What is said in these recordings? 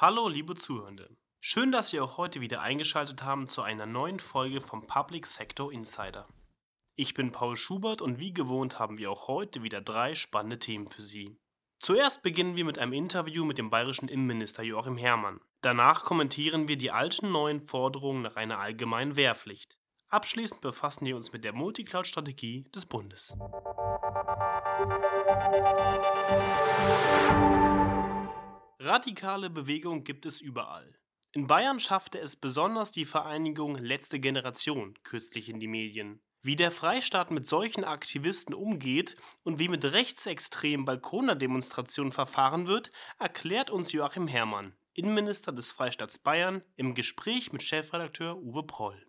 Hallo, liebe Zuhörende. Schön, dass Sie auch heute wieder eingeschaltet haben zu einer neuen Folge vom Public Sector Insider. Ich bin Paul Schubert und wie gewohnt haben wir auch heute wieder drei spannende Themen für Sie. Zuerst beginnen wir mit einem Interview mit dem bayerischen Innenminister Joachim Herrmann. Danach kommentieren wir die alten neuen Forderungen nach einer allgemeinen Wehrpflicht. Abschließend befassen wir uns mit der Multicloud-Strategie des Bundes. Radikale Bewegung gibt es überall. In Bayern schaffte es besonders die Vereinigung Letzte Generation kürzlich in die Medien. Wie der Freistaat mit solchen Aktivisten umgeht und wie mit rechtsextremen Balkoner-Demonstrationen verfahren wird, erklärt uns Joachim Herrmann, Innenminister des Freistaats Bayern, im Gespräch mit Chefredakteur Uwe Proll.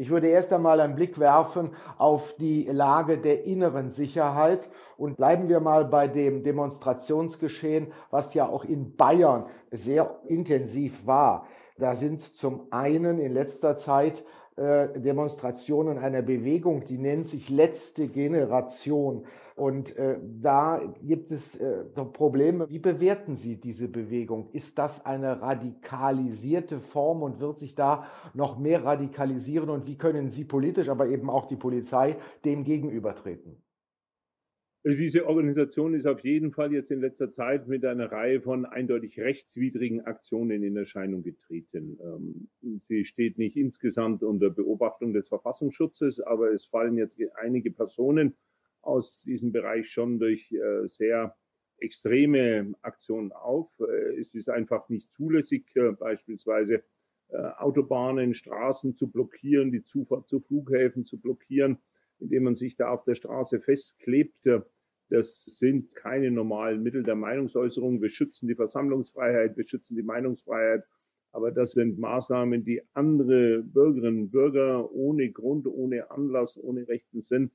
Ich würde erst einmal einen Blick werfen auf die Lage der inneren Sicherheit und bleiben wir mal bei dem Demonstrationsgeschehen, was ja auch in Bayern sehr intensiv war. Da sind zum einen in letzter Zeit Demonstrationen einer Bewegung, die nennt sich Letzte Generation. Und äh, da gibt es äh, Probleme. Wie bewerten Sie diese Bewegung? Ist das eine radikalisierte Form und wird sich da noch mehr radikalisieren? Und wie können Sie politisch, aber eben auch die Polizei dem gegenübertreten? Also diese Organisation ist auf jeden Fall jetzt in letzter Zeit mit einer Reihe von eindeutig rechtswidrigen Aktionen in Erscheinung getreten. Ähm, sie steht nicht insgesamt unter Beobachtung des Verfassungsschutzes, aber es fallen jetzt einige Personen aus diesem Bereich schon durch äh, sehr extreme Aktionen auf. Äh, es ist einfach nicht zulässig, äh, beispielsweise Autobahnen, Straßen zu blockieren, die Zufahrt zu Flughäfen zu blockieren indem man sich da auf der Straße festklebt. Das sind keine normalen Mittel der Meinungsäußerung. Wir schützen die Versammlungsfreiheit, wir schützen die Meinungsfreiheit. Aber das sind Maßnahmen, die andere Bürgerinnen und Bürger ohne Grund, ohne Anlass, ohne rechten Sinn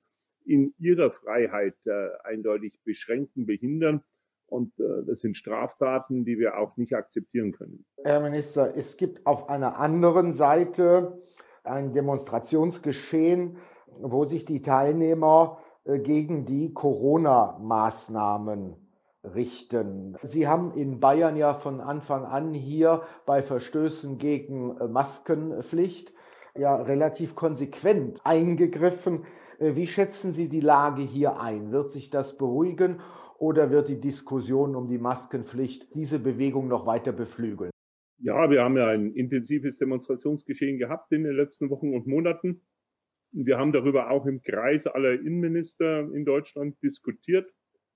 in ihrer Freiheit äh, eindeutig beschränken, behindern. Und äh, das sind Straftaten, die wir auch nicht akzeptieren können. Herr Minister, es gibt auf einer anderen Seite ein Demonstrationsgeschehen, wo sich die Teilnehmer äh, gegen die Corona-Maßnahmen richten. Sie haben in Bayern ja von Anfang an hier bei Verstößen gegen äh, Maskenpflicht ja relativ konsequent eingegriffen. Äh, wie schätzen Sie die Lage hier ein? Wird sich das beruhigen oder wird die Diskussion um die Maskenpflicht diese Bewegung noch weiter beflügeln? Ja, wir haben ja ein intensives Demonstrationsgeschehen gehabt in den letzten Wochen und Monaten. Wir haben darüber auch im Kreis aller Innenminister in Deutschland diskutiert.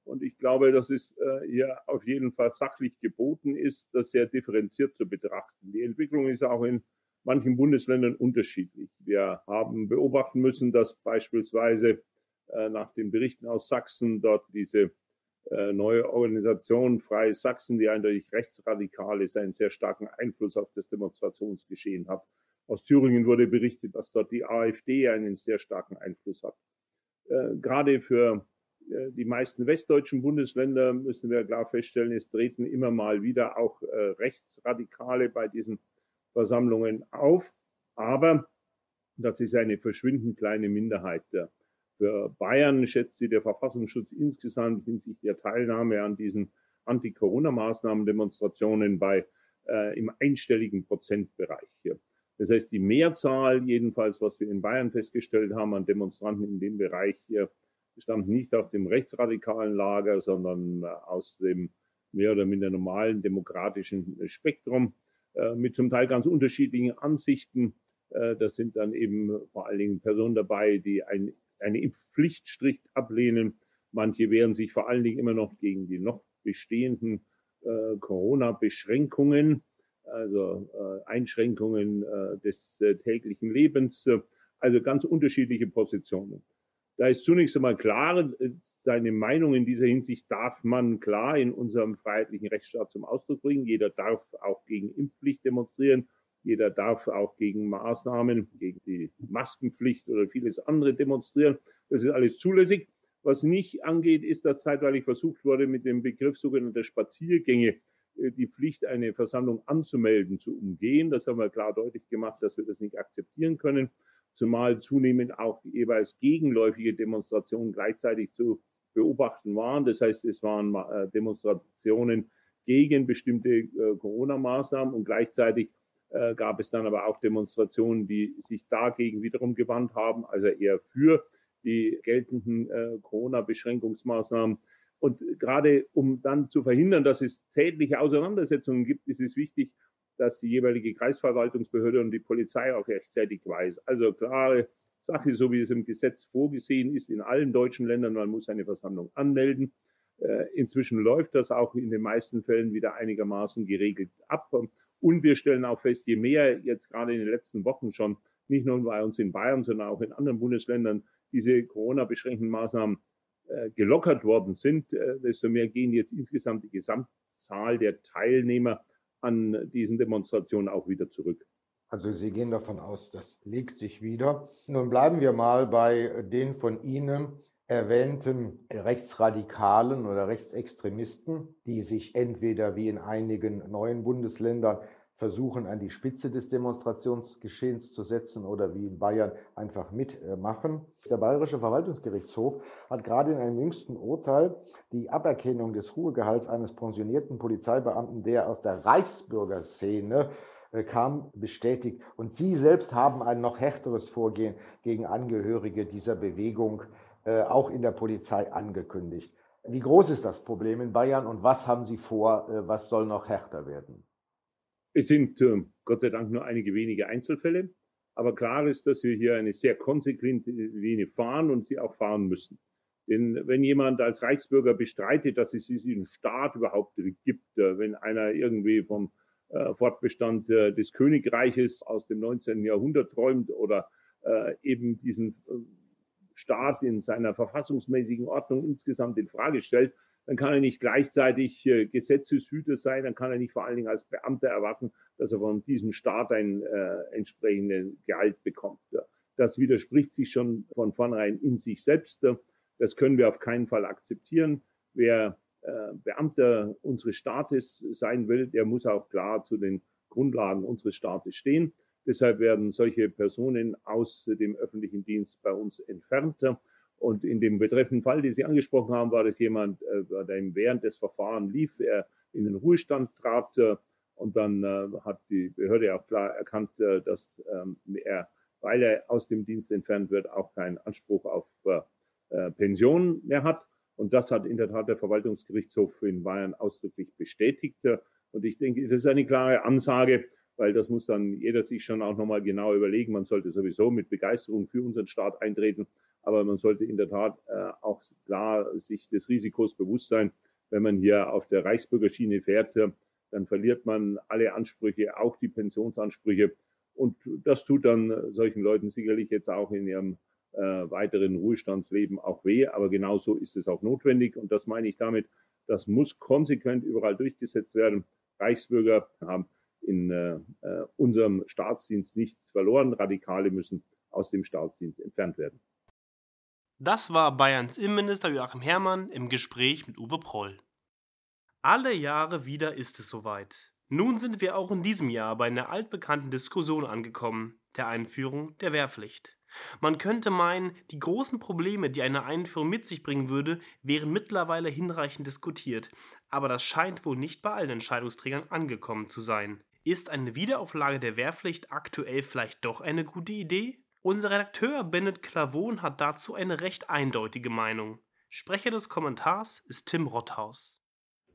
Und ich glaube, dass es äh, hier auf jeden Fall sachlich geboten ist, das sehr differenziert zu betrachten. Die Entwicklung ist auch in manchen Bundesländern unterschiedlich. Wir haben beobachten müssen, dass beispielsweise äh, nach den Berichten aus Sachsen dort diese äh, neue Organisation Freie Sachsen, die eindeutig rechtsradikal ist, einen sehr starken Einfluss auf das Demonstrationsgeschehen hat. Aus Thüringen wurde berichtet, dass dort die AfD einen sehr starken Einfluss hat. Äh, gerade für die meisten westdeutschen Bundesländer müssen wir klar feststellen, es treten immer mal wieder auch äh, Rechtsradikale bei diesen Versammlungen auf. Aber das ist eine verschwindend kleine Minderheit. Für Bayern schätzt sie der Verfassungsschutz insgesamt hinsichtlich der Teilnahme an diesen Anti-Corona-Maßnahmen-Demonstrationen bei äh, im einstelligen Prozentbereich. Das heißt, die Mehrzahl, jedenfalls, was wir in Bayern festgestellt haben an Demonstranten in dem Bereich stammt nicht aus dem rechtsradikalen Lager, sondern äh, aus dem mehr oder minder normalen demokratischen Spektrum äh, mit zum Teil ganz unterschiedlichen Ansichten. Äh, das sind dann eben vor allen Dingen Personen dabei, die ein, eine Impfpflicht strikt ablehnen. Manche wehren sich vor allen Dingen immer noch gegen die noch bestehenden Corona-Beschränkungen also äh, Einschränkungen äh, des äh, täglichen Lebens, äh, also ganz unterschiedliche Positionen. Da ist zunächst einmal klar, äh, seine Meinung in dieser Hinsicht darf man klar in unserem freiheitlichen Rechtsstaat zum Ausdruck bringen. Jeder darf auch gegen Impfpflicht demonstrieren. Jeder darf auch gegen Maßnahmen, gegen die Maskenpflicht oder vieles andere demonstrieren. Das ist alles zulässig. Was nicht angeht, ist, dass zeitweilig versucht wurde, mit dem Begriff sogenannter Spaziergänge äh, die Pflicht, eine Versammlung anzumelden, zu umgehen. Das haben wir klar deutlich gemacht, dass wir das nicht akzeptieren können, zumal zunehmend auch jeweils gegenläufige Demonstrationen gleichzeitig zu beobachten waren. Das heißt, es waren äh, Demonstrationen gegen bestimmte äh, Corona-Maßnahmen und gleichzeitig äh, gab es dann aber auch Demonstrationen, die sich dagegen wiederum gewandt haben, also eher für die geltenden Corona-Beschränkungsmaßnahmen. Und gerade um dann zu verhindern, dass es tätliche Auseinandersetzungen gibt, ist es wichtig, dass die jeweilige Kreisverwaltungsbehörde und die Polizei auch rechtzeitig weiß. Also klare Sache, so wie es im Gesetz vorgesehen ist, in allen deutschen Ländern, man muss eine Versammlung anmelden. Äh, inzwischen läuft das auch in den meisten Fällen wieder einigermaßen geregelt ab. Und wir stellen auch fest, je mehr jetzt gerade in den letzten Wochen schon, nicht nur bei uns in Bayern, sondern auch in anderen Bundesländern, diese Corona-beschränkten Maßnahmen äh, gelockert worden sind, äh, desto mehr gehen jetzt insgesamt die Gesamtzahl der Teilnehmer an diesen Demonstrationen auch wieder zurück. Also Sie gehen davon aus, das legt sich wieder. Nun bleiben wir mal bei den von Ihnen erwähnten Rechtsradikalen oder Rechtsextremisten, die sich entweder wie in einigen neuen Bundesländern versuchen, an die Spitze des Demonstrationsgeschehens zu setzen oder wie in Bayern einfach mitmachen. Der Bayerische Verwaltungsgerichtshof hat gerade in einem jüngsten Urteil die Aberkennung des Ruhegehalts eines pensionierten Polizeibeamten, der aus der Reichsbürgerszene äh, kam, bestätigt. Und Sie selbst haben ein noch härteres Vorgehen gegen Angehörige dieser Bewegung äh, auch in der Polizei angekündigt. Wie groß ist das Problem in Bayern und was haben Sie vor? Äh, was soll noch härter werden? Es sind äh, Gott sei Dank nur einige wenige Einzelfälle, aber klar ist, dass wir hier eine sehr konsequente Linie fahren und sie auch fahren müssen. Denn wenn jemand als Reichsbürger bestreitet, dass es diesen Staat überhaupt gibt, äh, wenn einer irgendwie vom äh, Fortbestand äh, des Königreiches aus dem 19. Jahrhundert träumt oder eben diesen Staat in seiner verfassungsmäßigen Ordnung insgesamt in Frage stellt, dann kann er nicht gleichzeitig äh, Gesetzeshüter sein, dann kann er nicht vor allen Dingen als Beamter erwarten, dass er von diesem Staat ein äh, entsprechendes Gehalt bekommt. Das widerspricht sich schon von vornherein in sich selbst. Das können wir auf keinen Fall akzeptieren. Wer äh, Beamter unseres Staates sein will, der muss auch klar zu den Grundlagen unseres Staates stehen. Deshalb werden solche Personen aus dem öffentlichen Dienst bei uns entfernt. Und in dem betreffenden Fall, den Sie angesprochen haben, war das jemand, äh, der während des Verfahrens lief, er in den Ruhestand trat äh, und dann äh, hat die Behörde auch klar erkannt, dass ähm, er, weil er aus dem Dienst entfernt wird, auch keinen Anspruch auf Pension mehr hat. Und das hat in der Tat der Verwaltungsgerichtshof in Bayern ausdrücklich bestätigt. Und ich denke, das ist eine klare Ansage, weil das muss dann jeder sich schon auch nochmal genau überlegen. Man sollte sowieso mit Begeisterung für unseren Staat eintreten aber man sollte in der Tat äh, auch klar sich des Risikos bewusst sein, wenn man hier auf der Reichsbürgerschiene fährt, äh, dann verliert man alle Ansprüche, auch die Pensionsansprüche. Und das tut dann solchen Leuten sicherlich jetzt auch in ihrem äh, weiteren Ruhestandsleben auch weh. Aber genauso ist es auch notwendig. Und das meine ich damit, das muss konsequent überall durchgesetzt werden. Reichsbürger haben in äh, äh unserem Staatsdienst nichts verloren. Radikale müssen aus dem Staatsdienst entfernt werden. Das war Bayerns Innenminister Joachim Herrmann im Gespräch mit Uwe Proll. Alle Jahre wieder ist es soweit. Nun sind wir auch in diesem Jahr bei einer altbekannten Diskussion angekommen, der Einführung der Wehrpflicht. Man könnte meinen, die großen Probleme, die eine Einführung mit sich bringen würde, wären mittlerweile hinreichend diskutiert, aber das scheint wohl nicht bei allen Entscheidungsträgern angekommen zu sein. Ist eine Wiederauflage der Wehrpflicht aktuell vielleicht doch eine gute Idee? Unser Redakteur Bennett Clavon hat dazu eine recht eindeutige Meinung. Sprecher des Kommentars ist Tim Rotthaus.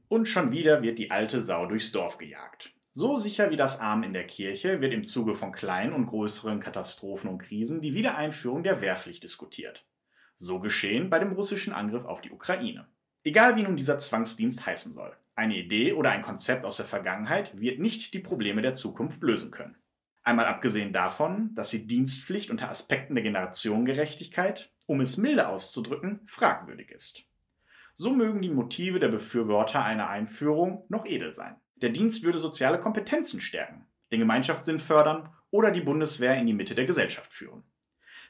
Und schon wieder wird die alte Sau durchs Dorf gejagt. So sicher wie das Arm in der Kirche wird im Zuge von kleinen und größeren Katastrophen und Krisen die Wiedereinführung der Wehrpflicht diskutiert. So geschehen bei dem russischen Angriff auf die Ukraine. Egal wie nun dieser Zwangsdienst heißen soll, eine Idee oder ein Konzept aus der Vergangenheit wird nicht die Probleme der Zukunft lösen können. Einmal abgesehen davon, dass die Dienstpflicht unter Aspekten der Generationengerechtigkeit, um es milde auszudrücken, fragwürdig ist. So mögen die Motive der Befürworter einer Einführung noch edel sein. Der Dienst würde soziale Kompetenzen stärken, den Gemeinschaftssinn fördern oder die Bundeswehr in die Mitte der Gesellschaft führen.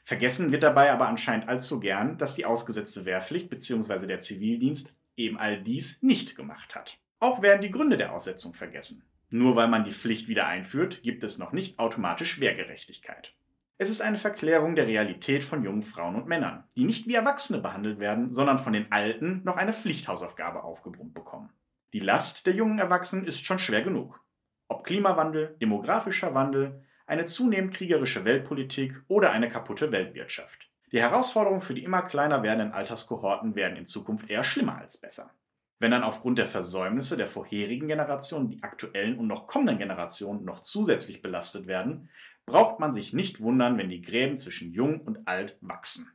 Vergessen wird dabei aber anscheinend allzu gern, dass die ausgesetzte Wehrpflicht bzw. der Zivildienst eben all dies nicht gemacht hat. Auch werden die Gründe der Aussetzung vergessen. Nur weil man die Pflicht wieder einführt, gibt es noch nicht automatisch Wehrgerechtigkeit. Es ist eine Verklärung der Realität von jungen Frauen und Männern, die nicht wie Erwachsene behandelt werden, sondern von den Alten noch eine Pflichthausaufgabe aufgebrummt bekommen. Die Last der jungen Erwachsenen ist schon schwer genug. Ob Klimawandel, demografischer Wandel, eine zunehmend kriegerische Weltpolitik oder eine kaputte Weltwirtschaft. Die Herausforderungen für die immer kleiner werdenden Alterskohorten werden in Zukunft eher schlimmer als besser. Wenn dann aufgrund der Versäumnisse der vorherigen Generationen die aktuellen und noch kommenden Generationen noch zusätzlich belastet werden, braucht man sich nicht wundern, wenn die Gräben zwischen Jung und Alt wachsen.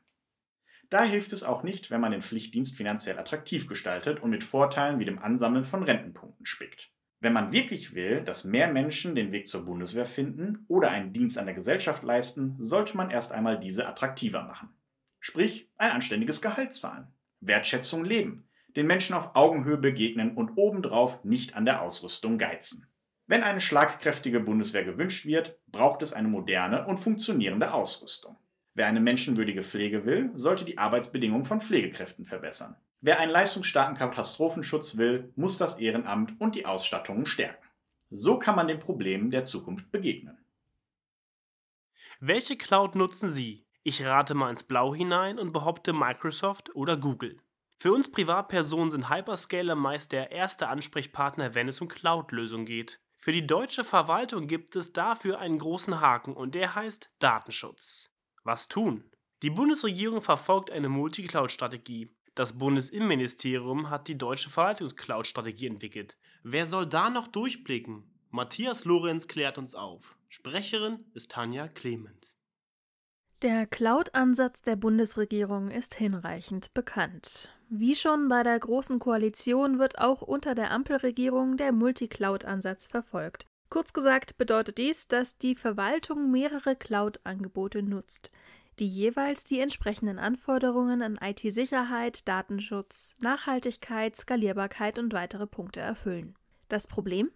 Da hilft es auch nicht, wenn man den Pflichtdienst finanziell attraktiv gestaltet und mit Vorteilen wie dem Ansammeln von Rentenpunkten spickt. Wenn man wirklich will, dass mehr Menschen den Weg zur Bundeswehr finden oder einen Dienst an der Gesellschaft leisten, sollte man erst einmal diese attraktiver machen. Sprich, ein anständiges Gehalt zahlen, Wertschätzung leben, den Menschen auf Augenhöhe begegnen und obendrauf nicht an der Ausrüstung geizen. Wenn eine schlagkräftige Bundeswehr gewünscht wird, braucht es eine moderne und funktionierende Ausrüstung. Wer eine menschenwürdige Pflege will, sollte die Arbeitsbedingungen von Pflegekräften verbessern. Wer einen leistungsstarken Katastrophenschutz will, muss das Ehrenamt und die Ausstattungen stärken. So kann man den Problemen der Zukunft begegnen. Welche Cloud nutzen Sie? Ich rate mal ins Blau hinein und behaupte Microsoft oder Google. Für uns Privatpersonen sind Hyperscaler meist der erste Ansprechpartner, wenn es um Cloud-Lösungen geht. Für die deutsche Verwaltung gibt es dafür einen großen Haken und der heißt Datenschutz. Was tun? Die Bundesregierung verfolgt eine Multicloud-Strategie. Das Bundesinnenministerium hat die deutsche Verwaltungscloud-Strategie entwickelt. Wer soll da noch durchblicken? Matthias Lorenz klärt uns auf. Sprecherin ist Tanja Clement. Der Cloud-Ansatz der Bundesregierung ist hinreichend bekannt. Wie schon bei der Großen Koalition wird auch unter der Ampelregierung der Multicloud-Ansatz verfolgt. Kurz gesagt bedeutet dies, dass die Verwaltung mehrere Cloud-Angebote nutzt, die jeweils die entsprechenden Anforderungen an IT-Sicherheit, Datenschutz, Nachhaltigkeit, Skalierbarkeit und weitere Punkte erfüllen. Das Problem?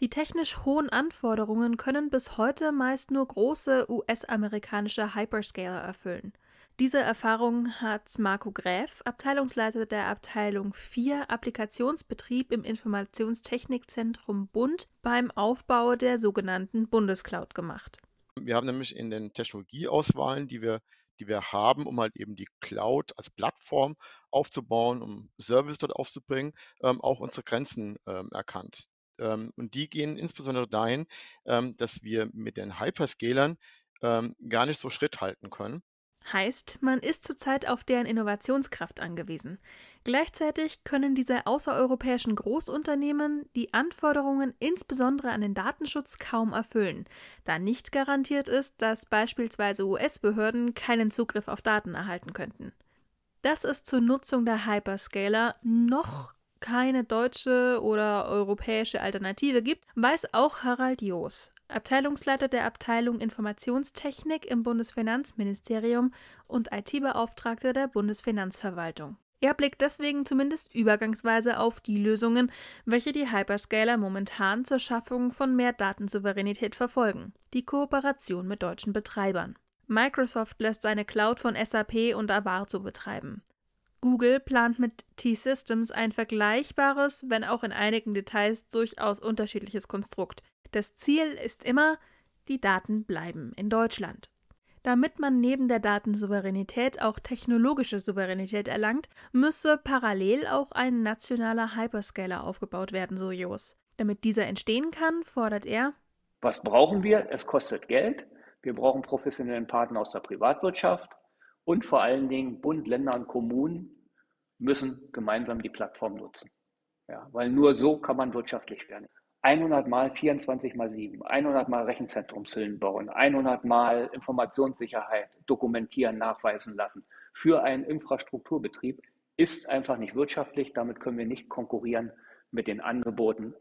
Die technisch hohen Anforderungen können bis heute meist nur große US-amerikanische Hyperscaler erfüllen. Diese Erfahrung hat Marco Gräf, Abteilungsleiter der Abteilung 4 Applikationsbetrieb im Informationstechnikzentrum Bund, beim Aufbau der sogenannten Bundescloud gemacht. Wir haben nämlich in den Technologieauswahlen, die wir, die wir haben, um halt eben die Cloud als Plattform aufzubauen, um Service dort aufzubringen, ähm, auch unsere Grenzen ähm, erkannt. Ähm, und die gehen insbesondere dahin, ähm, dass wir mit den Hyperscalern ähm, gar nicht so Schritt halten können. Heißt, man ist zurzeit auf deren Innovationskraft angewiesen. Gleichzeitig können diese außereuropäischen Großunternehmen die Anforderungen insbesondere an den Datenschutz kaum erfüllen, da nicht garantiert ist, dass beispielsweise US-Behörden keinen Zugriff auf Daten erhalten könnten. Dass es zur Nutzung der Hyperscaler noch keine deutsche oder europäische Alternative gibt, weiß auch Harald Joos, Abteilungsleiter der Abteilung Informationstechnik im Bundesfinanzministerium und IT-Beauftragter der Bundesfinanzverwaltung. Er blickt deswegen zumindest übergangsweise auf die Lösungen, welche die Hyperscaler momentan zur Schaffung von mehr Datensouveränität verfolgen, die Kooperation mit deutschen Betreibern. Microsoft lässt seine Cloud von SAP und Avato betreiben. Google plant mit T-Systems ein vergleichbares, wenn auch in einigen Details durchaus unterschiedliches Konstrukt. Das Ziel ist immer, die Daten bleiben in Deutschland. Damit man neben der Datensouveränität auch technologische Souveränität erlangt, müsse parallel auch ein nationaler Hyperscaler aufgebaut werden, so Jos. Damit dieser entstehen kann, fordert er Was brauchen wir? Es kostet Geld. Wir brauchen professionellen Partner aus der Privatwirtschaft und vor allen Dingen Bund, Länder und Kommunen müssen gemeinsam die Plattform nutzen. Ja, weil nur so kann man wirtschaftlich werden. 100 mal 24 mal 7, 100 mal Rechenzentrumshüllen bauen, 100 mal Informationssicherheit dokumentieren, nachweisen lassen für einen Infrastrukturbetrieb ist einfach nicht wirtschaftlich. Damit können wir nicht konkurrieren mit den Angeboten,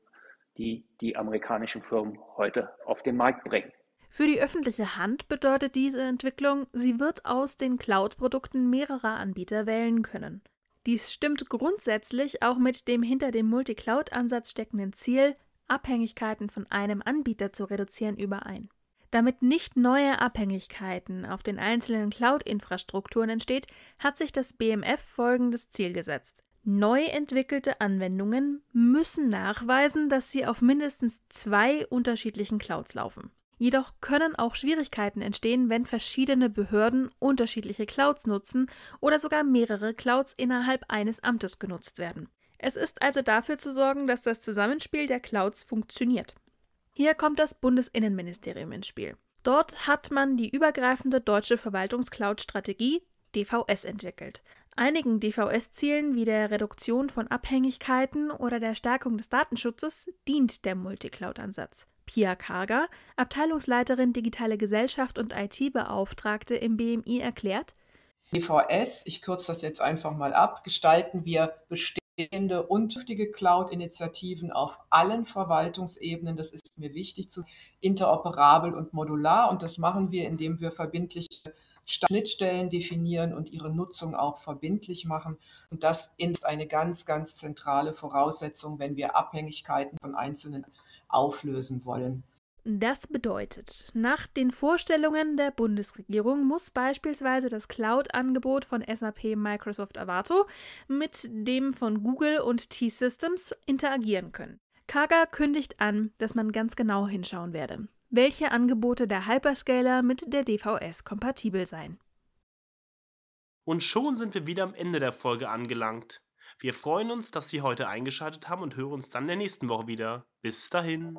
die die amerikanischen Firmen heute auf den Markt bringen. Für die öffentliche Hand bedeutet diese Entwicklung, sie wird aus den Cloud-Produkten mehrerer Anbieter wählen können. Dies stimmt grundsätzlich auch mit dem hinter dem Multi-Cloud-Ansatz steckenden Ziel, Abhängigkeiten von einem Anbieter zu reduzieren, überein. Damit nicht neue Abhängigkeiten auf den einzelnen Cloud-Infrastrukturen entsteht, hat sich das BMF folgendes Ziel gesetzt. Neu entwickelte Anwendungen müssen nachweisen, dass sie auf mindestens zwei unterschiedlichen Clouds laufen. Jedoch können auch Schwierigkeiten entstehen, wenn verschiedene Behörden unterschiedliche Clouds nutzen oder sogar mehrere Clouds innerhalb eines Amtes genutzt werden. Es ist also dafür zu sorgen, dass das Zusammenspiel der Clouds funktioniert. Hier kommt das Bundesinnenministerium ins Spiel. Dort hat man die übergreifende deutsche Verwaltungscloud-Strategie DVS entwickelt. Einigen DVS-Zielen wie der Reduktion von Abhängigkeiten oder der Stärkung des Datenschutzes dient der Multicloud-Ansatz. Pia Karger, Abteilungsleiterin Digitale Gesellschaft und IT-Beauftragte im BMI, erklärt: DVS, ich kürze das jetzt einfach mal ab, gestalten wir bestehende und künftige Cloud-Initiativen auf allen Verwaltungsebenen. Das ist mir wichtig zu interoperabel und modular. Und das machen wir, indem wir verbindliche Schnittstellen definieren und ihre Nutzung auch verbindlich machen. Und das ist eine ganz, ganz zentrale Voraussetzung, wenn wir Abhängigkeiten von Einzelnen auflösen wollen. Das bedeutet, nach den Vorstellungen der Bundesregierung muss beispielsweise das Cloud-Angebot von SAP Microsoft Avato mit dem von Google und T-Systems interagieren können. Kaga kündigt an, dass man ganz genau hinschauen werde welche Angebote der Hyperscaler mit der DVS kompatibel seien. Und schon sind wir wieder am Ende der Folge angelangt. Wir freuen uns, dass Sie heute eingeschaltet haben und hören uns dann in der nächsten Woche wieder. Bis dahin.